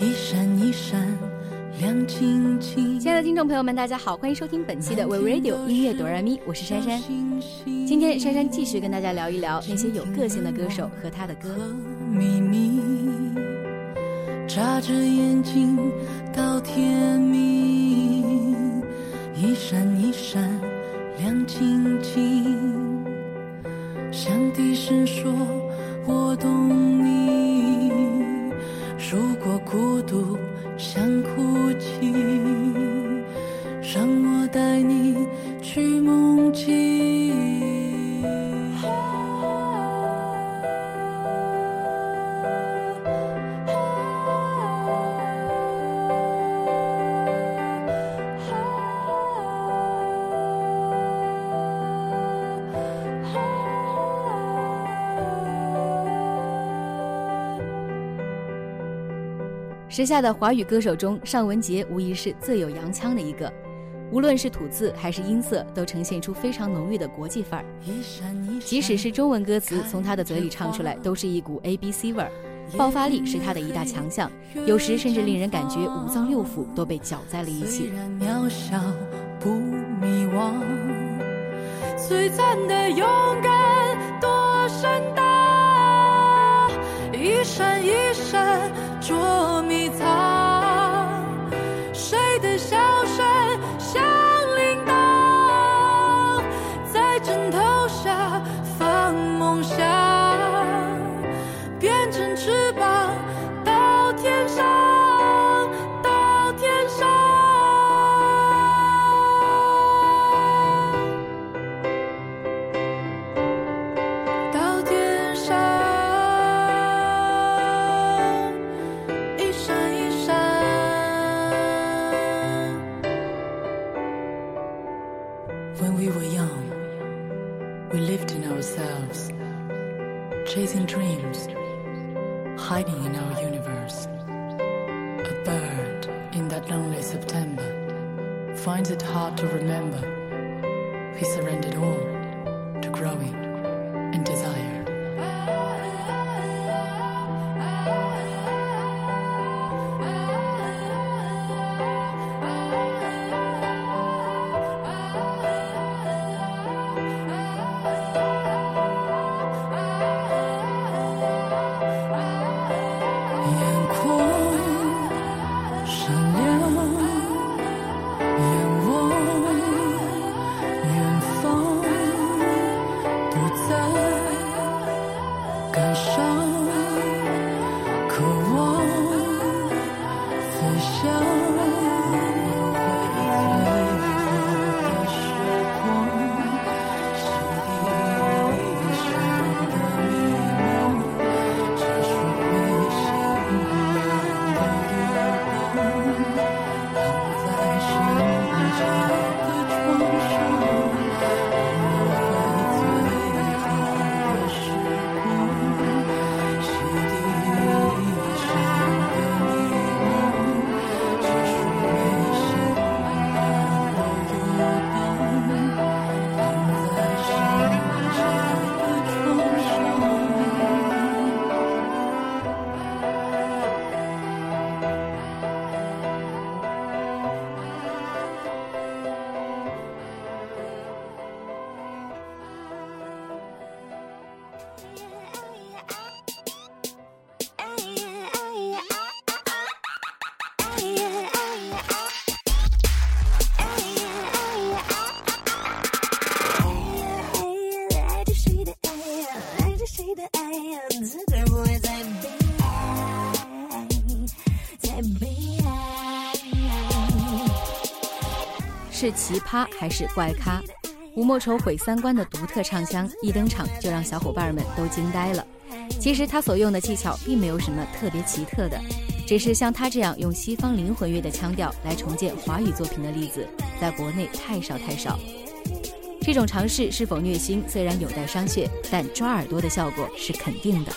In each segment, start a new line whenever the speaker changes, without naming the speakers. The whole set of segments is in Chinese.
一闪一闪亮晶晶。
亲爱的听众朋友们，大家好，欢迎收听本期的 We Radio 音乐哆来咪，我是珊珊。今天珊珊继续跟大家聊一聊那些有个性的歌手和他的歌。
秘密，眨着眼睛到天明，
时下的华语歌手中，尚雯婕无疑是最有洋腔的一个，无论是吐字还是音色，都呈现出非常浓郁的国际范儿。即使是中文歌词，从她的嘴里唱出来，都是一股 A B C 味儿，爆发力是她的一大强项，有时甚至令人感觉五脏六腑都被搅在了一起。
虽然渺小不迷惘，璀璨的勇敢多盛大，一闪一闪捉迷藏，hiding in our universe. A bird in that lonely September finds it hard to remember. He surrendered all to growing
是奇葩还是怪咖？吴莫愁毁三观的独特唱腔一登场就让小伙伴们都惊呆了。其实他所用的技巧并没有什么特别奇特的，只是像他这样用西方灵魂乐的腔调来重建华语作品的例子，在国内太少太少。这种尝试是否虐心，虽然有待商榷，但抓耳朵的效果是肯定的。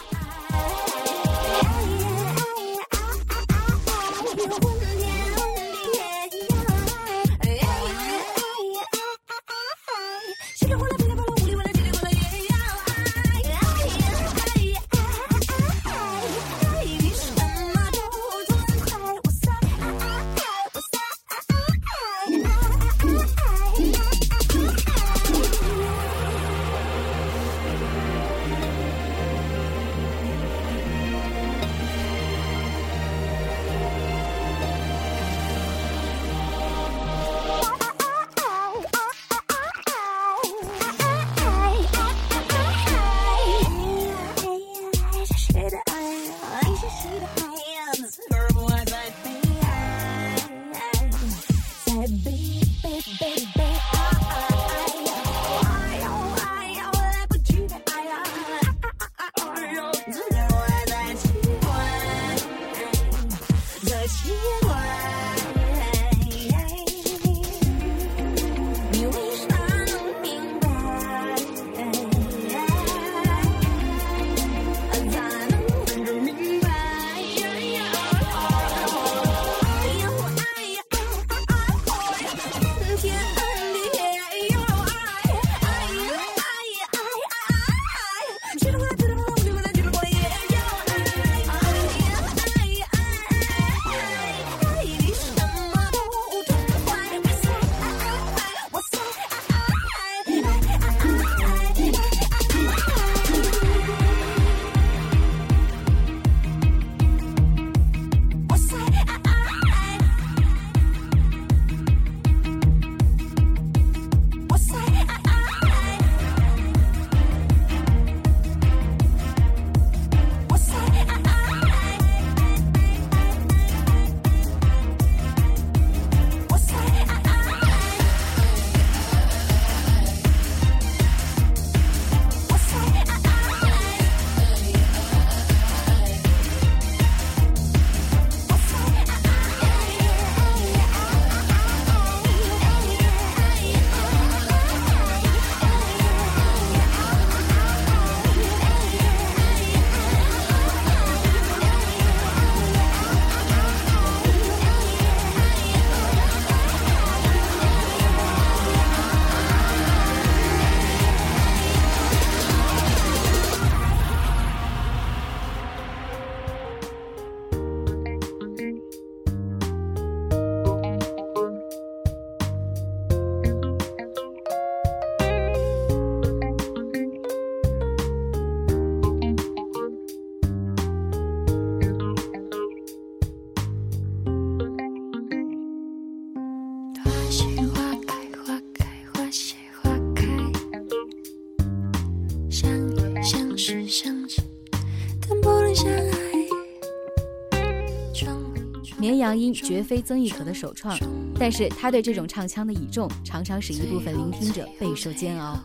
绵羊音绝非曾轶可的首创，但是他对这种唱腔的倚重，常常使一部分聆听者备受煎熬。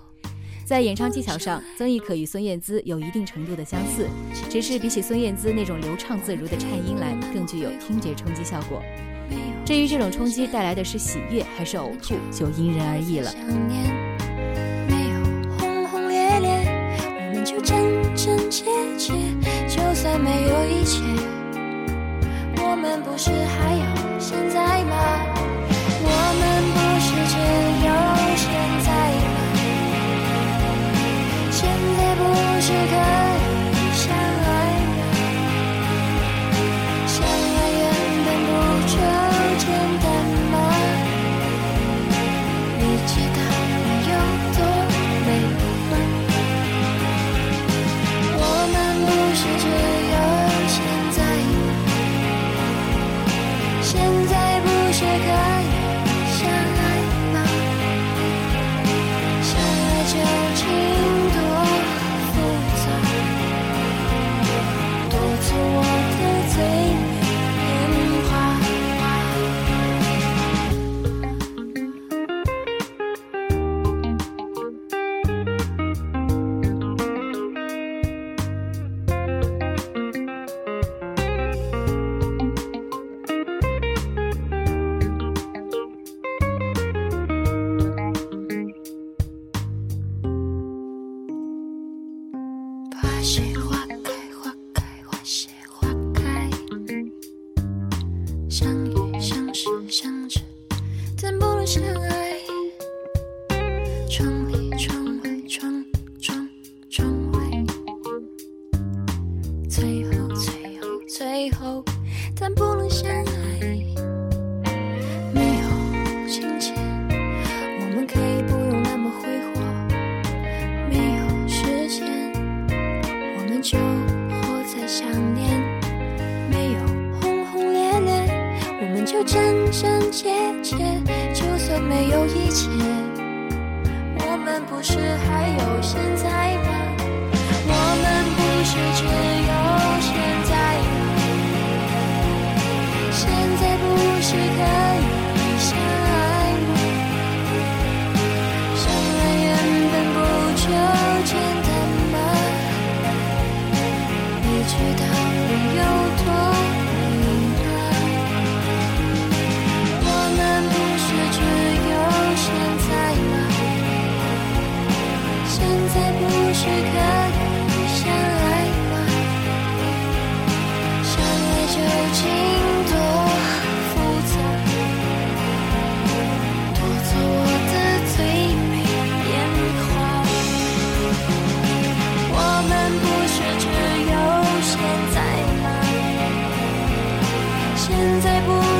在演唱技巧上，曾轶可与孙燕姿有一定程度的相似，只是比起孙燕姿那种流畅自如的颤音来，更具有听觉冲击效果。至于这种冲击带来的是喜悦还是呕吐，就因人而异了。
是还但真真切切。就算没有一切，我们不是还有现在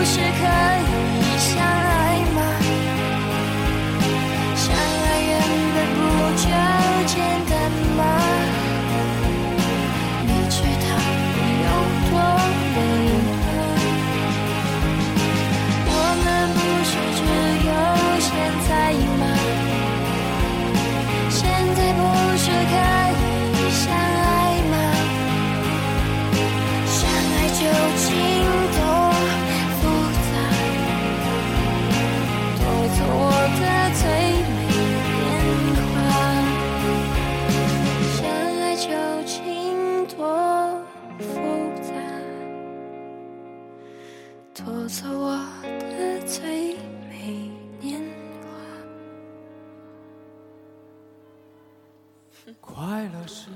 时刻
快乐是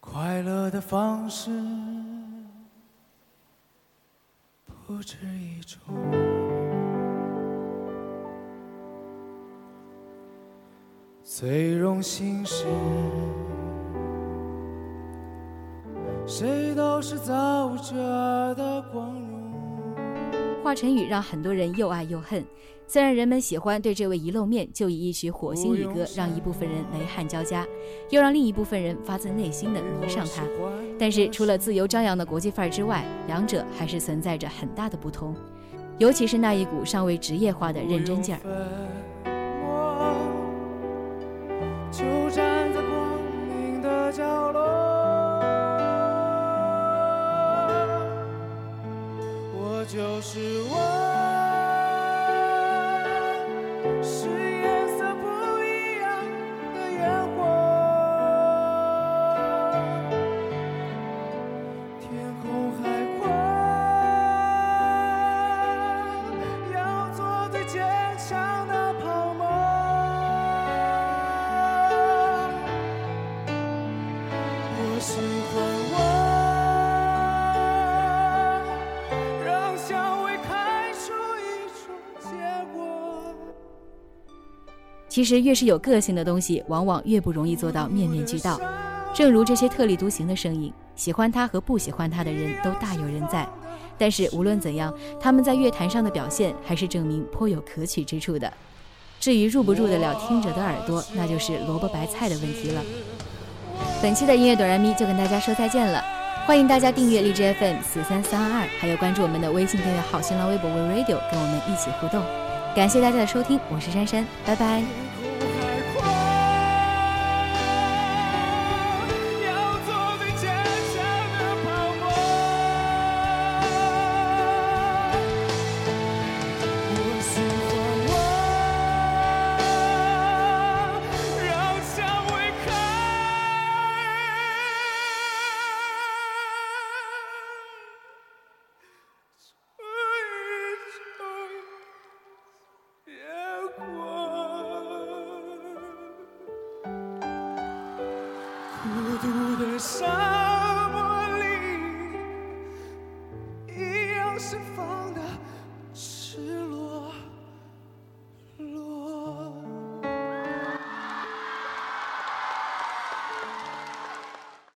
快乐的方式不止一种，最荣幸是谁都是走着的光荣。
华晨宇让很多人又爱又恨。虽然人们喜欢对这位一露面就以一曲《火星语歌》让一部分人雷汗交加，又让另一部分人发自内心的迷上他，但是除了自由张扬的国际范儿之外，两者还是存在着很大的不同，尤其是那一股尚未职业化的认真劲儿。
就是我。
其实越是有个性的东西，往往越不容易做到面面俱到。正如这些特立独行的声音，喜欢他和不喜欢他的人都大有人在。但是无论怎样，他们在乐坛上的表现还是证明颇有可取之处的。至于入不入得了听者的耳朵，那就是萝卜白菜的问题了。本期的音乐哆来咪就跟大家说再见了，欢迎大家订阅荔枝 FM 四三三二二，还有关注我们的微信订阅号、新浪微博 We Radio，跟我们一起互动。感谢大家的收听，我是珊珊，拜拜。
sun.